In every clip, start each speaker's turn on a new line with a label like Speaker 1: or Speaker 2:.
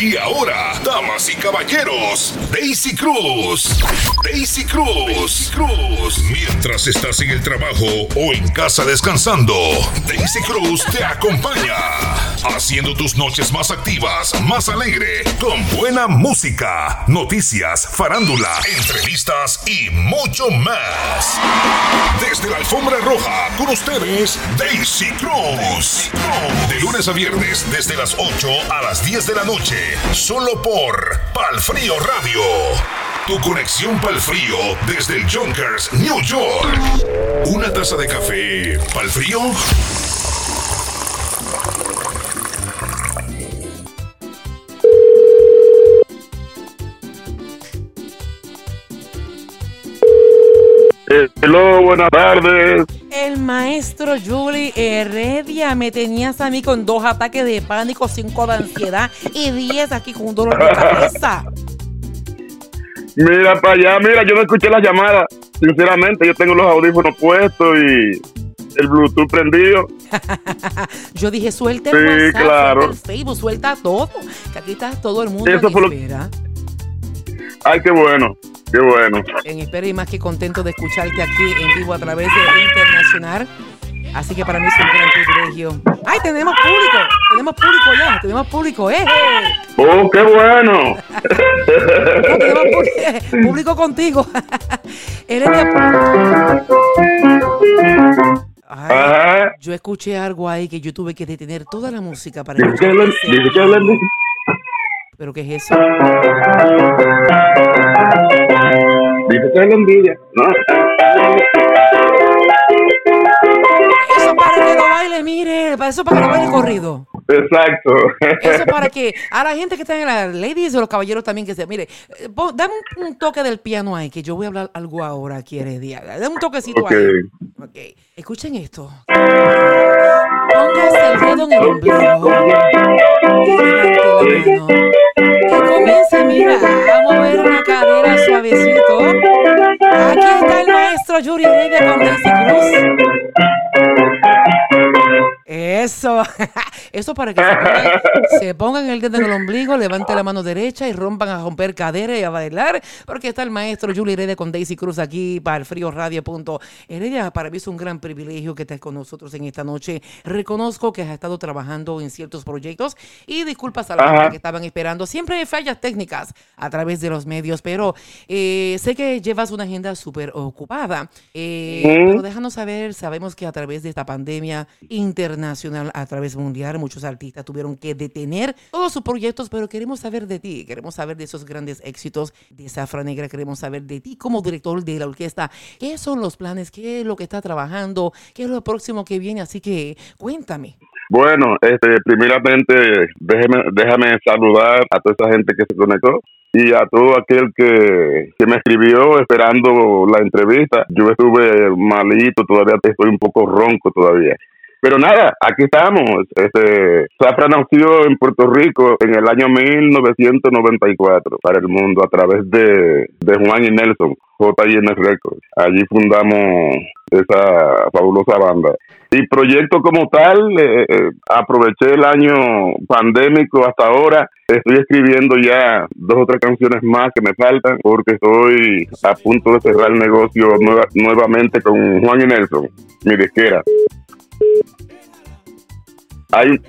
Speaker 1: Y ahora, damas y caballeros, Daisy Cruz. Daisy Cruz. Daisy Cruz. Mientras estás en el trabajo o en casa descansando, Daisy Cruz te acompaña. Haciendo tus noches más activas, más alegre, con buena música, noticias, farándula, entrevistas y mucho más. Desde la alfombra roja, con ustedes, Daisy Cruz. De lunes a viernes, desde las 8 a las 10 de la noche, solo por Palfrío Radio. Tu conexión Palfrío desde el Junkers, New York. Una taza de café, Palfrío.
Speaker 2: Hello, buenas tardes.
Speaker 3: El maestro Julie Heredia me tenías a mí con dos ataques de pánico, cinco de ansiedad y diez aquí con un dolor de cabeza.
Speaker 2: Mira para allá, mira, yo no escuché la llamada. Sinceramente, yo tengo los audífonos puestos y el Bluetooth prendido.
Speaker 3: yo dije, suelta
Speaker 2: el sí, WhatsApp, claro.
Speaker 3: suelta el Facebook, suelta todo. Que aquí está todo el mundo
Speaker 2: Eso fue
Speaker 3: espera.
Speaker 2: Ay, qué bueno. Qué bueno.
Speaker 3: En espera y más que contento de escucharte aquí en vivo a través de Internacional. Así que para mí es un gran privilegio. ¡Ay, tenemos público! Tenemos público ya, tenemos público, ¡eh!
Speaker 2: ¡Oh, qué bueno!
Speaker 3: no, tenemos público, público contigo. Ay, yo escuché algo ahí que yo tuve que detener toda la música para escuchar. ¿Pero qué es eso?
Speaker 2: Dice que es la envidia. No.
Speaker 3: Eso para que lo baile, mire, para eso para que lo baile corrido.
Speaker 2: Exacto.
Speaker 3: Eso para que a la gente que está en la ladies o los caballeros también que se, mire, eh, dame un, toque del piano ahí, que yo voy a hablar algo ahora aquí, Heredia. Dame un toquecito
Speaker 2: okay.
Speaker 3: ahí. Ok. Escuchen esto. Póngase el dedo en el ombligo. Comienza, mira, a mover una cadera suavecito. Aquí está el maestro Yuri Heredia con Daisy Cruz. Eso, eso para que se pongan, se pongan, el dedo en el ombligo, levanten la mano derecha y rompan a romper cadera y a bailar, porque está el maestro Julie Heredia con Daisy Cruz aquí para el frío radio. Heredia, para mí es un gran privilegio que estés con nosotros en esta noche. Reconozco que has estado trabajando en ciertos proyectos y disculpas a la gente que estaban esperando. Siempre hay fallas técnicas a través de los medios, pero eh, sé que llevas una agenda súper ocupada. Eh, ¿Mm? Pero déjanos saber, sabemos que a través de esta pandemia internacional, a través mundial, muchos artistas tuvieron que detener todos sus proyectos, pero queremos saber de ti, queremos saber de esos grandes éxitos de Zafra Negra, queremos saber de ti como director de la orquesta, qué son los planes, qué es lo que está trabajando, qué es lo próximo que viene, así que cuéntame.
Speaker 2: Bueno, este, primeramente, déjeme, déjame saludar a toda esa gente que se conectó y a todo aquel que, que, me escribió esperando la entrevista. Yo estuve malito, todavía estoy un poco ronco todavía. Pero nada, aquí estamos. Este, Zafra nació en Puerto Rico en el año 1994 para el mundo a través de, de Juan y Nelson, JN Records. Allí fundamos esa fabulosa banda. Y proyecto como tal, eh, eh, aproveché el año pandémico hasta ahora. Estoy escribiendo ya dos o tres canciones más que me faltan porque estoy a punto de cerrar el negocio nuevamente con Juan y Nelson, mi disquera. Hay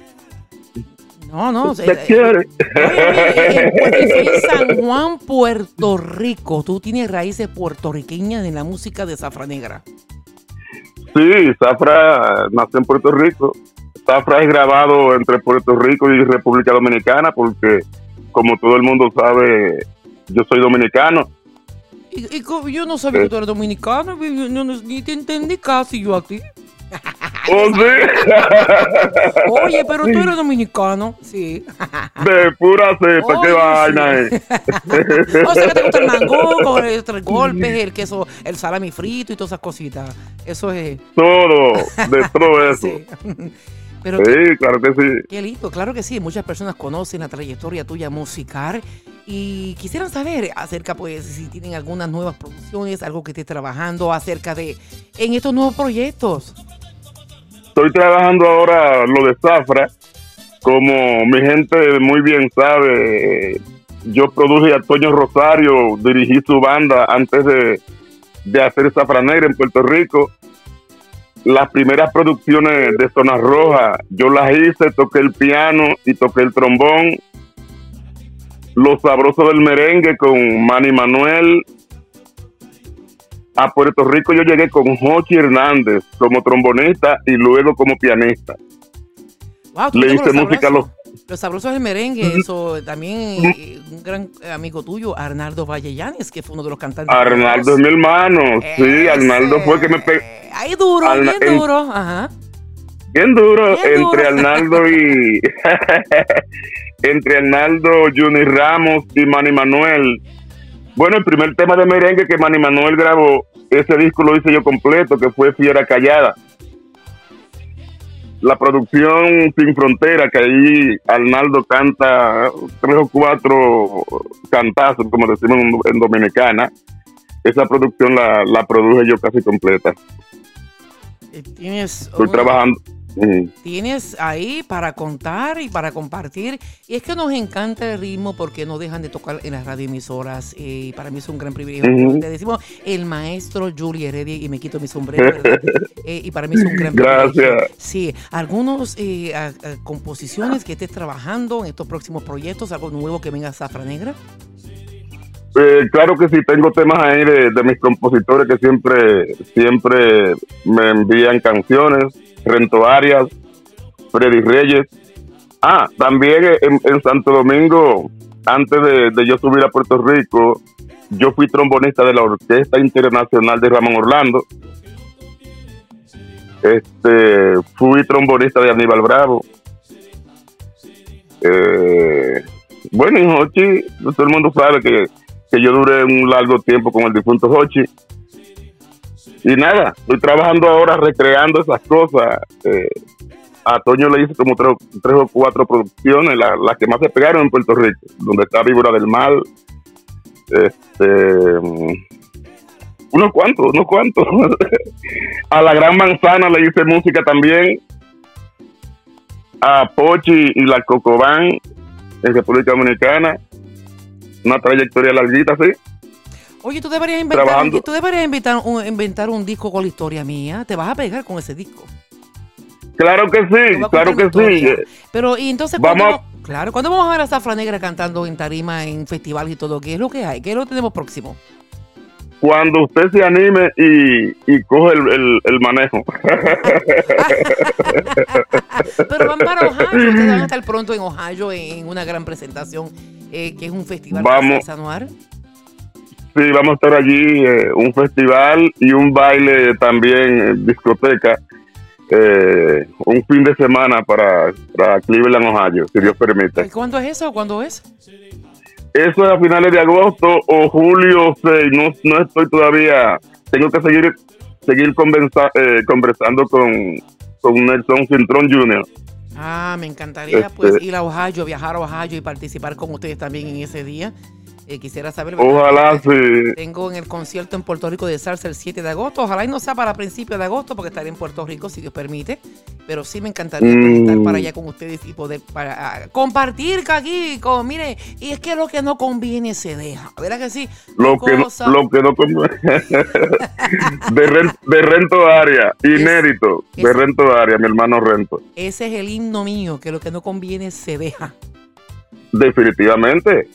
Speaker 3: no, no.
Speaker 2: ¿Se quiere?
Speaker 3: en San Juan, Puerto Rico. Tú tienes raíces puertorriqueñas en la música de Zafra Negra.
Speaker 2: Sí, Zafra nació en Puerto Rico. Zafra es grabado entre Puerto Rico y República Dominicana porque, como todo el mundo sabe, yo soy dominicano.
Speaker 3: Y, y yo no sabía que tú eras dominicano, ni te entendí casi yo a ti.
Speaker 2: ¿Oh, sí?
Speaker 3: Oye, pero tú eres dominicano. Sí.
Speaker 2: De pura cepa, qué vaina es.
Speaker 3: o sea que te gusta el mango con el tres golpes, el queso, el salami frito y todas esas cositas. Eso es.
Speaker 2: Todo, de todo eso. Sí.
Speaker 3: Pero
Speaker 2: sí, claro que sí.
Speaker 3: Qué lindo, claro que sí. Muchas personas conocen la trayectoria tuya musical y quisieran saber acerca, pues, si tienen algunas nuevas producciones, algo que esté trabajando acerca de en estos nuevos proyectos.
Speaker 2: Estoy trabajando ahora lo de Zafra como mi gente muy bien sabe, yo produje a Toño Rosario, dirigí su banda antes de, de hacer Zafra Negra en Puerto Rico. Las primeras producciones de Zona Roja, yo las hice, toqué el piano y toqué el trombón. Los sabrosos del merengue con Manny Manuel. A Puerto Rico yo llegué con Jochi Hernández como trombonista y luego como pianista. Le hice música a los
Speaker 3: los sabrosos del merengue, eso también eh, un gran amigo tuyo, Arnaldo Vallellanes, que fue uno de los cantantes.
Speaker 2: Arnaldo es mi hermano, sí, Arnaldo fue que me pegó.
Speaker 3: Ahí duro, bien duro, ajá.
Speaker 2: Bien duro, entre Arnaldo y. entre Arnaldo, Juni Ramos y Manny Manuel. Bueno, el primer tema de merengue que Manny Manuel grabó, ese disco lo hice yo completo, que fue Fiera Callada la producción Sin Frontera, que ahí Arnaldo canta tres o cuatro cantazos, como decimos en, Dominicana. Esa producción la, la produje yo casi completa.
Speaker 3: Eh, tienes
Speaker 2: Estoy trabajando
Speaker 3: Tienes ahí para contar y para compartir. Y es que nos encanta el ritmo porque no dejan de tocar en las radioemisoras. Eh, y para mí es un gran privilegio. Te decimos el maestro Julie Heredia y me quito mi sombrero. Eh, y para mí es un gran
Speaker 2: privilegio. Gracias.
Speaker 3: Sí, algunos eh, composiciones que estés trabajando en estos próximos proyectos, algo nuevo que venga a Zafra Negra.
Speaker 2: claro que sí, tengo temas ahí de, de, mis compositores que siempre, siempre me envían canciones. Rento Arias, Freddy Reyes. Ah, también en, Santo Domingo, antes de, yo subir a Puerto Rico, yo fui trombonista de la Orquesta Internacional de Ramón Orlando. Este, fui trombonista de Aníbal Bravo. Eh, bueno, y Hochi, todo el mundo sabe que, que yo duré un largo tiempo con el difunto Hochi y nada, estoy trabajando ahora recreando esas cosas. Eh, a Toño le hice como tres, o cuatro producciones, las que más se pegaron en Puerto Rico, donde está Víbora del Mal. Este, mm, unos cuantos, unos cuantos. a La Gran Manzana le hice música también. A Pochi y la Cocobán en República Dominicana. Una trayectoria larguita, sí.
Speaker 3: Oye, tú deberías inventar, un, tú deberías inventar un, inventar un disco con la historia mía. Te vas a pegar con ese disco.
Speaker 2: Claro que sí, claro que sí.
Speaker 3: Pero, y entonces, vamos. claro, ¿cuándo vamos a ver a Zafra Negra cantando en tarima, en festivales y todo? ¿Qué es lo que hay? ¿Qué es lo que tenemos próximo?
Speaker 2: Cuando usted se anime y, y coge el, el, manejo.
Speaker 3: Pero van para Ohio, ustedes van a estar pronto en Ohio en una gran presentación, eh, que es un festival
Speaker 2: vamos, anual. Sí, vamos a estar allí, eh, un festival y un baile también, en discoteca, eh, un fin de semana para, para Cleveland, Ohio, si Dios permite.
Speaker 3: ¿Cuándo es eso? ¿Cuándo es?
Speaker 2: Eso es a finales de agosto o julio 6, no, no estoy todavía, tengo que seguir seguir eh, conversando con, con Nelson Cintrón Jr.
Speaker 3: Ah, me encantaría pues este ir a Ohio, viajar a Ohio y participar con ustedes también en ese día. Eh, quisiera saber.
Speaker 2: Ojalá sí.
Speaker 3: Tengo en el concierto en Puerto Rico de salsa el 7 de agosto. Ojalá y no sea para principios de agosto porque estaré en Puerto Rico si Dios permite. Pero sí me encantaría estar para mm. allá con ustedes y poder para, ah, compartir aquí. Con, mire, y es que lo que no conviene se deja. ¿Verdad que sí?
Speaker 2: Lo, que no, lo que no conviene. de, de Rento Área, inédito. de Rento Área, mi hermano Rento.
Speaker 3: Ese es el himno mío, que lo que no conviene se deja.
Speaker 2: Definitivamente.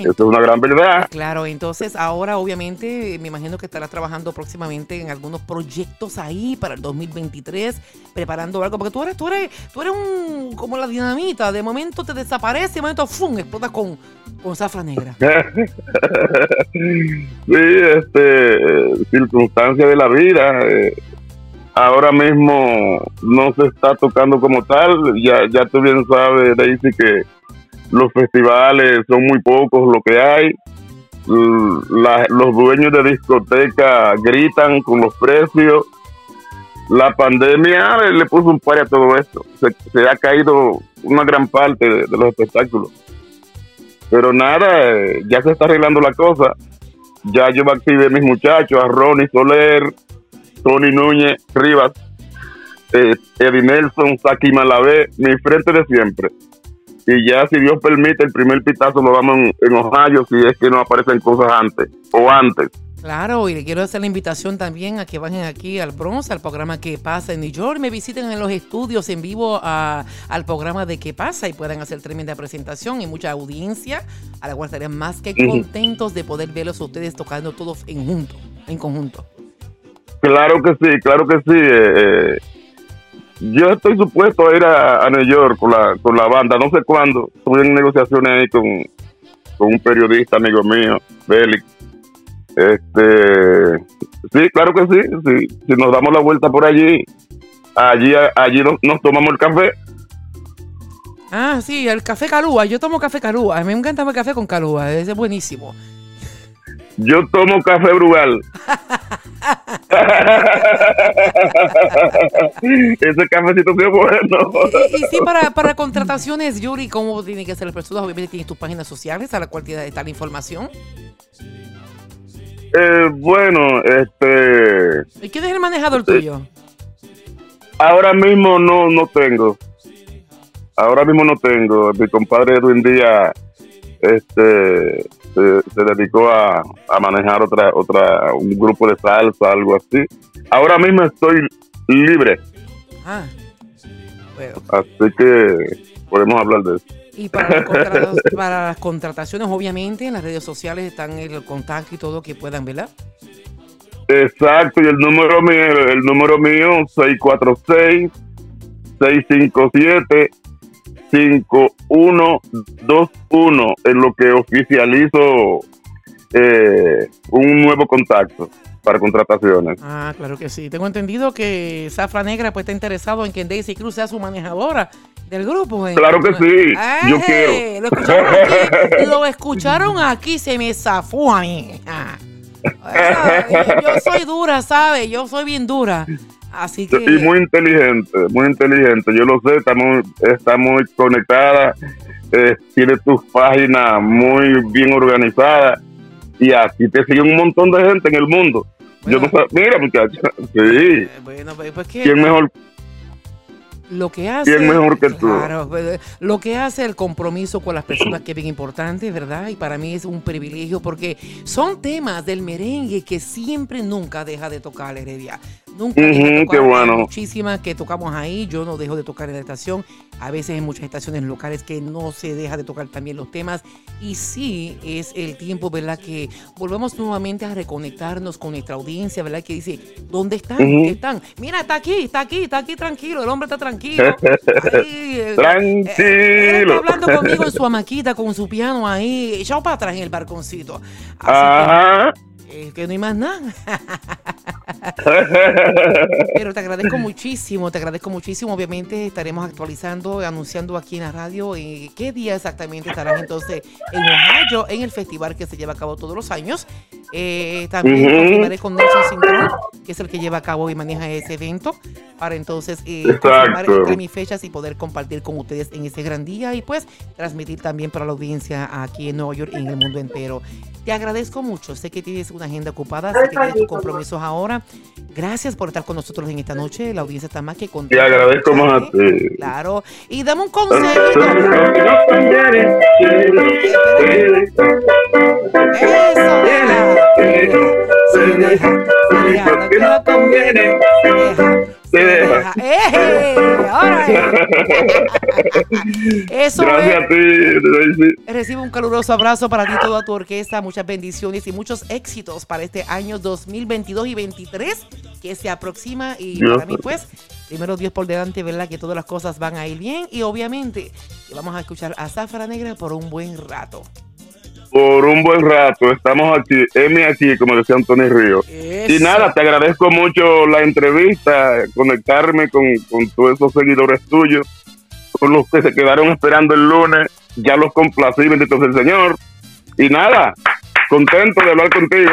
Speaker 2: Eso es una gran verdad.
Speaker 3: Claro, entonces ahora obviamente me imagino que estarás trabajando próximamente en algunos proyectos ahí para el 2023, preparando algo, porque tú eres, tú eres, tú eres un, como la dinamita, de momento te desaparece, de momento ¡fum! explotas con, con zafra negra.
Speaker 2: sí, este, circunstancia de la vida. Eh, ahora mismo no se está tocando como tal, ya, ya tú bien sabes, Daisy, que los festivales son muy pocos lo que hay, los dueños de discoteca gritan con los precios, la pandemia le puso un par a todo esto, se, ha caído una gran parte de, los espectáculos. Pero nada, eh, ya se está arreglando la cosa. Ya yo activé mis muchachos, a Ronnie Soler, Tony Núñez, Rivas, eh, Eddie Nelson, Saki Malavé, mi frente de siempre y ya si Dios permite el primer pitazo lo damos en, en Ohio si es que no aparecen cosas antes o antes.
Speaker 3: Claro, y le quiero hacer la invitación también a que vayan aquí al Bronx, al programa que pasa en New York, me visiten en los estudios en vivo a- al programa de qué pasa y puedan hacer tremenda presentación y mucha audiencia, a la cual estarían más que contentos de poder verlos a ustedes tocando todos en junto, en conjunto.
Speaker 2: Claro que sí, claro que sí. eh, eh, yo estoy supuesto a ir a, a New York con la, con la banda, no sé cuándo. Estuve en negociaciones ahí con, con un periodista amigo mío, Bélix. Este, sí, claro que sí, sí. Si nos damos la vuelta por allí, allí, allí nos, nos tomamos el café.
Speaker 3: Ah, sí, el café calúa, yo tomo café calúa, a mí me encanta el café con calúa, es buenísimo.
Speaker 2: Yo tomo café Brugal. Ese cafecito es bueno.
Speaker 3: Y, y sí, para, para contrataciones, Yuri, ¿cómo tiene que ser las personas? Obviamente tienes tus páginas sociales a la cual tiene está la información.
Speaker 2: Eh, bueno, este,
Speaker 3: ¿Y quién es el manejador tuyo?
Speaker 2: ahora mismo no, no tengo. Ahora mismo no tengo. Mi compadre Edwin Díaz este, se, se dedicó a, a manejar otra, otra, un grupo de salsa, algo así. Ahora mismo estoy libre,
Speaker 3: Ah, bueno.
Speaker 2: así que podemos hablar de eso.
Speaker 3: Y para las, contra- para las contrataciones, obviamente, en las redes sociales están el contacto y todo que puedan, ¿verdad?
Speaker 2: Exacto, y el número mío, el número mío 646 657 5121 en lo que oficializo eh, un nuevo contacto para contrataciones.
Speaker 3: Ah, claro que sí. Tengo entendido que Zafra Negra pues está interesado en que Daisy Cruz sea su manejadora del grupo. ¿eh?
Speaker 2: Claro que sí, yo
Speaker 3: ¡Ey!
Speaker 2: quiero.
Speaker 3: Lo escucharon aquí, lo escucharon aquí, se me zafó a mí. Ah, yo soy dura, ¿sabes? Yo soy bien dura. Así que...
Speaker 2: Y muy inteligente, muy inteligente, yo lo sé, está muy, está muy conectada, eh, tiene tus páginas muy bien organizadas y así te sigue un montón de gente en el mundo. Yo no sé, mira muchacha, sí,
Speaker 3: Eh, Bueno, pues, pues que
Speaker 2: ¿quién mejor?
Speaker 3: lo que hace
Speaker 2: ¿Quién mejor que tú?
Speaker 3: Claro, pues, lo que hace el compromiso con las personas que es bien importante, ¿verdad? Y para mí es un privilegio porque son temas del merengue que siempre nunca deja de tocar Heredia. Nunca tocar.
Speaker 2: qué bueno.
Speaker 3: Hay Muchísimas que tocamos ahí, yo no dejo de tocar en la estación. A veces en muchas estaciones locales que no se deja de tocar también los temas. Y sí, es el tiempo, ¿verdad? Que volvemos nuevamente a reconectarnos con nuestra audiencia, ¿verdad? Que dice, ¿dónde están? ¿Qué están? Mira, está aquí, está aquí, está aquí tranquilo, el hombre está tranquilo. Ahí, eh,
Speaker 2: Tranquilo.
Speaker 3: eh, él está hablando conmigo en su hamaquita, con su piano ahí, echado para atrás en el barconcito. Así
Speaker 2: Ajá.
Speaker 3: que, eh, que no hay más nada. Pero te agradezco muchísimo, te agradezco muchísimo. Obviamente estaremos actualizando, anunciando aquí en la radio eh, qué día exactamente estarán entonces en Ohio, en el festival que se lleva a cabo todos los años. Eh, también
Speaker 2: Ujú.
Speaker 3: confirmaré con Nelson Cintrón, que es el que lleva a cabo y maneja ese evento, para entonces eh, confirmar entre mis fechas y poder compartir con ustedes en ese gran día y pues transmitir también para la audiencia aquí en Nueva York y en el mundo entero. Te agradezco mucho. Sé que tienes una agenda ocupada, sé que tienes tus compromisos ahora. Gracias por estar con nosotros en esta noche. La audiencia está más que contenta.
Speaker 2: Te agradezco más a ti.
Speaker 3: Claro. Y dame un consejo. Eso, Sí, deja. Sí, deja. Lo que no conviene. Sí, deja. Sí, deja. ¡Eh! Eso
Speaker 2: Gracias
Speaker 3: es.
Speaker 2: a ti.
Speaker 3: Recibe un caluroso abrazo para ti, toda tu orquesta, muchas bendiciones y muchos éxitos para este año 2022 y 23 que se aproxima y para mí pues, primero Dios por delante, ¿verdad? Que todas las cosas van a ir bien y obviamente vamos a escuchar a Zafra Negra por un buen rato.
Speaker 2: Por un buen rato, estamos aquí, Emi aquí, como decía Antonio Río. Y nada, te agradezco mucho la entrevista, conectarme con, con todos esos seguidores tuyos, con los que se quedaron esperando el lunes, ya los complací, bendito sea el Señor. Y nada, contento de hablar contigo.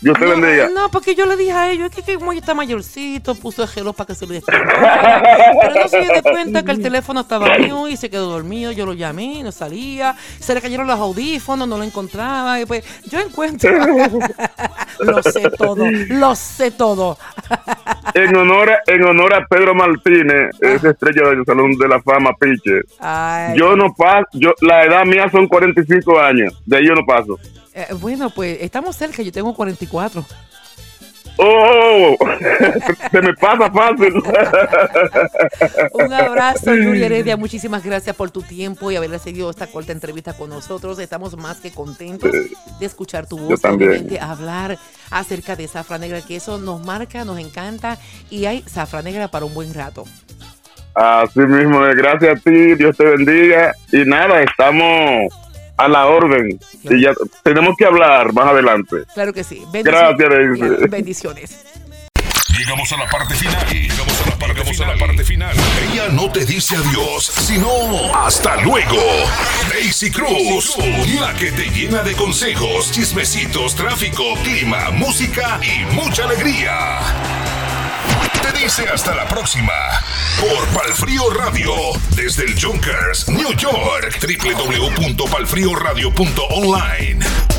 Speaker 2: Dios te
Speaker 3: no,
Speaker 2: bendiga.
Speaker 3: no, porque yo le dije a ellos, es que, que como está mayorcito, puso el reloj para que se le. Pero no se dio cuenta que el teléfono estaba mío y se quedó dormido. Yo lo llamé, no salía. Se le cayeron los audífonos, no lo encontraba. Y pues yo encuentro. lo sé todo, lo sé todo.
Speaker 2: en honor a, en honor a Pedro Martínez, esa estrella del Salón de la Fama, Piche. Yo no paso, yo, la edad mía son 45 años, de ahí yo no paso.
Speaker 3: Eh, bueno, pues estamos cerca, yo tengo 44.
Speaker 2: ¡Oh! Se me pasa fácil.
Speaker 3: Un abrazo, Julia Heredia. Muchísimas gracias por tu tiempo y haber seguido esta corta entrevista con nosotros. Estamos más que contentos de escuchar tu voz, obviamente, hablar acerca de Zafra Negra, que eso nos marca, nos encanta y hay Zafra Negra para un buen rato.
Speaker 2: Así mismo, gracias a ti, Dios te bendiga. Y nada, estamos a la orden. Y ya tenemos que hablar más adelante.
Speaker 3: Claro que sí.
Speaker 2: Gracias,
Speaker 3: Bendiciones.
Speaker 1: Llegamos a la parte final. Llegamos a la parte, Llegamos a la parte final. Ella no te dice adiós, sino hasta luego. Daisy Cruz, la que te llena de consejos, chismecitos, tráfico, clima, música y mucha alegría dice hasta la próxima por Palfrío Radio desde el Junkers, New York, www.palfrioradio.online.